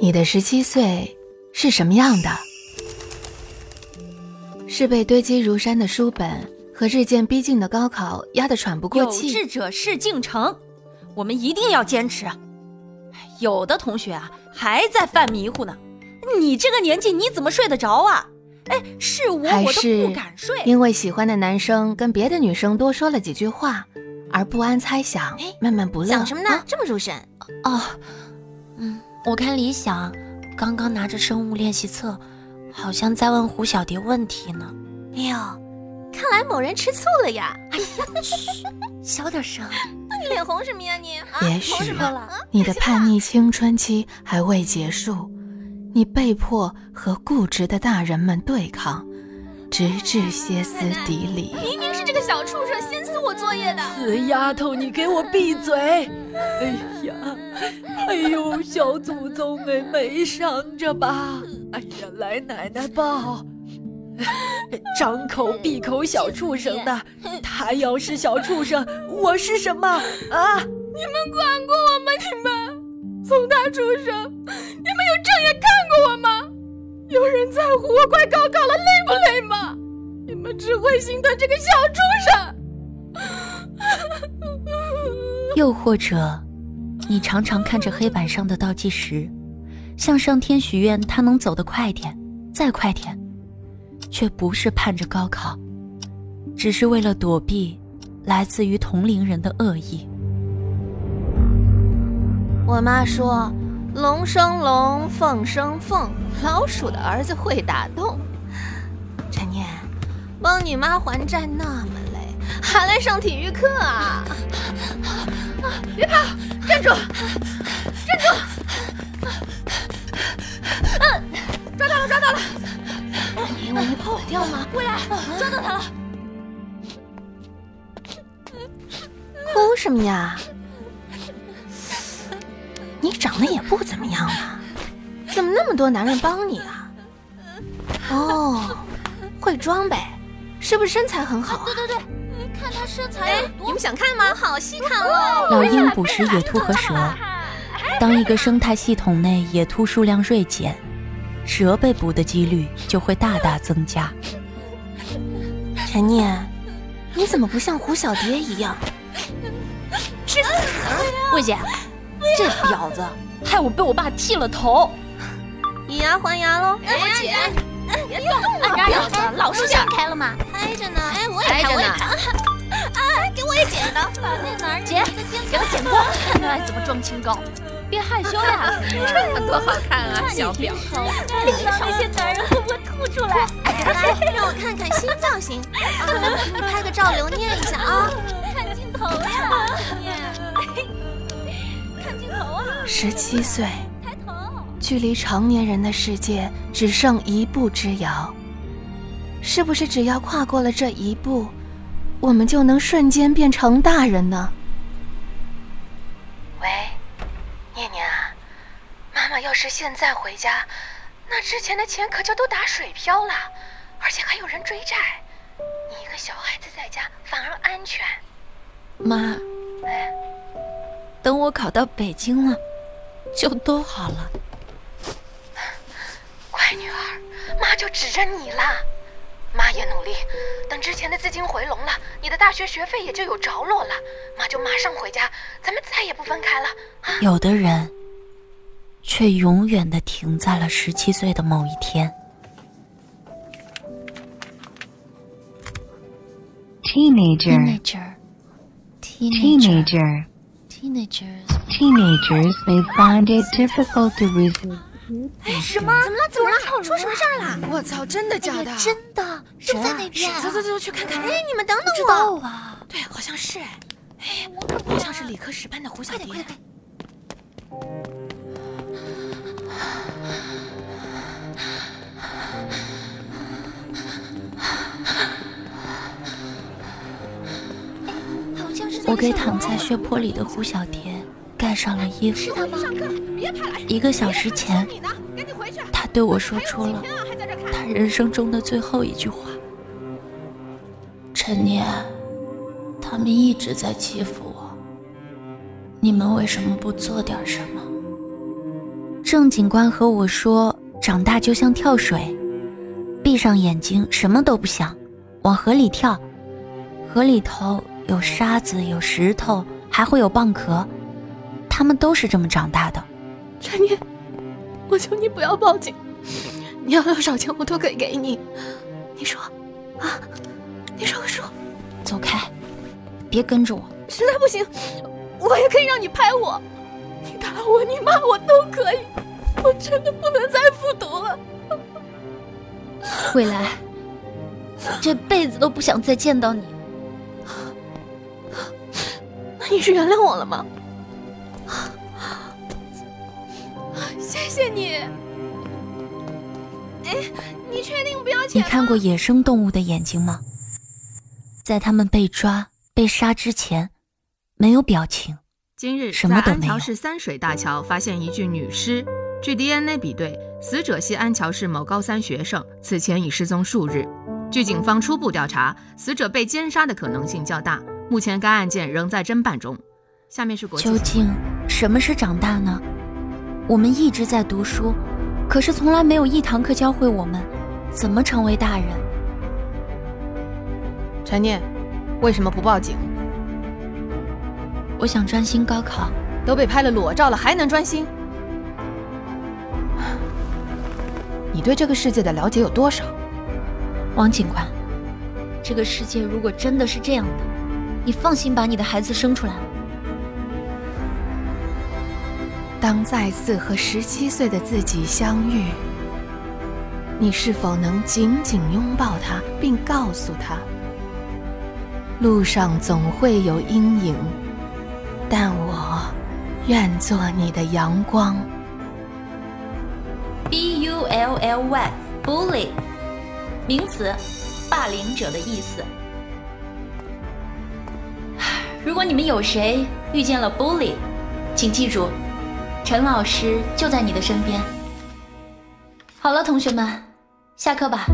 你的十七岁是什么样的？是被堆积如山的书本和日渐逼近的高考压得喘不过气？有志者事竟成，我们一定要坚持。有的同学啊，还在犯迷糊呢。你这个年纪，你怎么睡得着啊？哎，是我我都不敢睡。因为喜欢的男生跟别的女生多说了几句话，而不安猜想，闷闷不乐。想什么呢？这么入神？哦，嗯，我看李想刚刚拿着生物练习册，好像在问胡小蝶问题呢。哎呦，看来某人吃醋了呀！哎呀，嘘，小点声。那 你脸红什么呀你？也许你的叛逆青春期还未结束。你被迫和固执的大人们对抗，直至歇斯底里。小畜生先撕我作业的。死丫头，你给我闭嘴！哎呀，哎呦，小祖宗们，没伤着吧？哎呀，来奶奶抱。张口闭口小畜生的，他要是小畜生，我是什么啊？你们管过我吗？你们从他出生，你们有正眼看过？我吗？有人在乎我快高考了累不累吗？只会心疼这个小畜生。又或者，你常常看着黑板上的倒计时，向上天许愿他能走得快点，再快点，却不是盼着高考，只是为了躲避来自于同龄人的恶意。我妈说。龙生龙，凤生凤，老鼠的儿子会打洞。帮你妈还债那么累，还来上体育课啊？别跑，站住，站住！嗯，抓到了，抓到了！你以为你跑掉吗？未来，抓到他了！哭什么呀？你长得也不怎么样嘛，怎么那么多男人帮你啊？哦，会装呗，是不是身材很好啊？对对对，看他身材。你们想看吗？好戏看喽！老鹰捕食野兔和蛇，当一个生态系统内野兔数量锐减，蛇被捕的几率就会大大增加。陈念，你怎么不像胡小蝶一样？吃死！魏姐。这婊子害我被我爸剃了头，以牙还牙喽！魏，姐，别动！婊子，老是想开了吗？开着呢，哎，我也开，我也开。啊，给我也剪刀，把那男人剪，给我剪光，看 看怎么装清高。别害羞呀，这样多好看啊，小婊子！脸上那些男人会不会吐出来？来，让我看看新造型。你拍个照留念一下啊。看镜头呀，念。十七岁，距离成年人的世界只剩一步之遥。是不是只要跨过了这一步，我们就能瞬间变成大人呢？喂，念念啊，妈妈要是现在回家，那之前的钱可就都打水漂了，而且还有人追债。你一个小孩子在家反而安全。妈，哎。等我考到北京了，就都好了。就指着你了。妈也努力，等之前的资金回笼了，你的大学学费也就有着落了。妈就马上回家，咱们再也不分开了。有的人，却永远的停在了十七岁的某一天。Teenager，teenager，teenager。Teenagers, teenagers may find it difficult to resist. 哎，什么？怎么了？怎么了？出什么事儿了？我操！真的假的？真的，就在那边。走走走，去看看。哎，你们等等我。知道啊。对，好像是。哎，好像是理科十班的胡小蝶。快点，快点。我给躺在血泊里的胡小蝶盖上了衣服。一个小时前，他对我说出了他人生中的最后一句话：“陈年，他们一直在欺负我，你们为什么不做点什么？郑警官和我说，长大就像跳水，闭上眼睛什么都不想，往河里跳，河里头有沙子，有石头，还会有蚌壳，他们都是这么长大的。陈念，我求你不要报警，你要多少钱我都可以给你。你说，啊，你说个数。走开，别跟着我。实在不行。我也可以让你拍我，你打我，你骂我都可以。我真的不能再复读了。未来，这辈子都不想再见到你。那你是原谅我了吗？谢谢你。哎，你确定不要钱你看过野生动物的眼睛吗？在他们被抓、被杀之前。没有表情。今日在安桥市三水大桥发现一具女尸，据 DNA 比对，死者系安桥市某高三学生，此前已失踪数日。据警方初步调查，死者被奸杀的可能性较大。目前该案件仍在侦办中。下面是国究竟什么是长大呢？我们一直在读书，可是从来没有一堂课教会我们怎么成为大人。陈念，为什么不报警？我想专心高考，都被拍了裸照了，还能专心？你对这个世界的了解有多少？王警官，这个世界如果真的是这样的，你放心把你的孩子生出来吗？当再次和十七岁的自己相遇，你是否能紧紧拥抱他，并告诉他，路上总会有阴影？但我愿做你的阳光。B U L L Y，bully，名词，霸凌者的意思。如果你们有谁遇见了 bully，请记住，陈老师就在你的身边。好了，同学们，下课吧。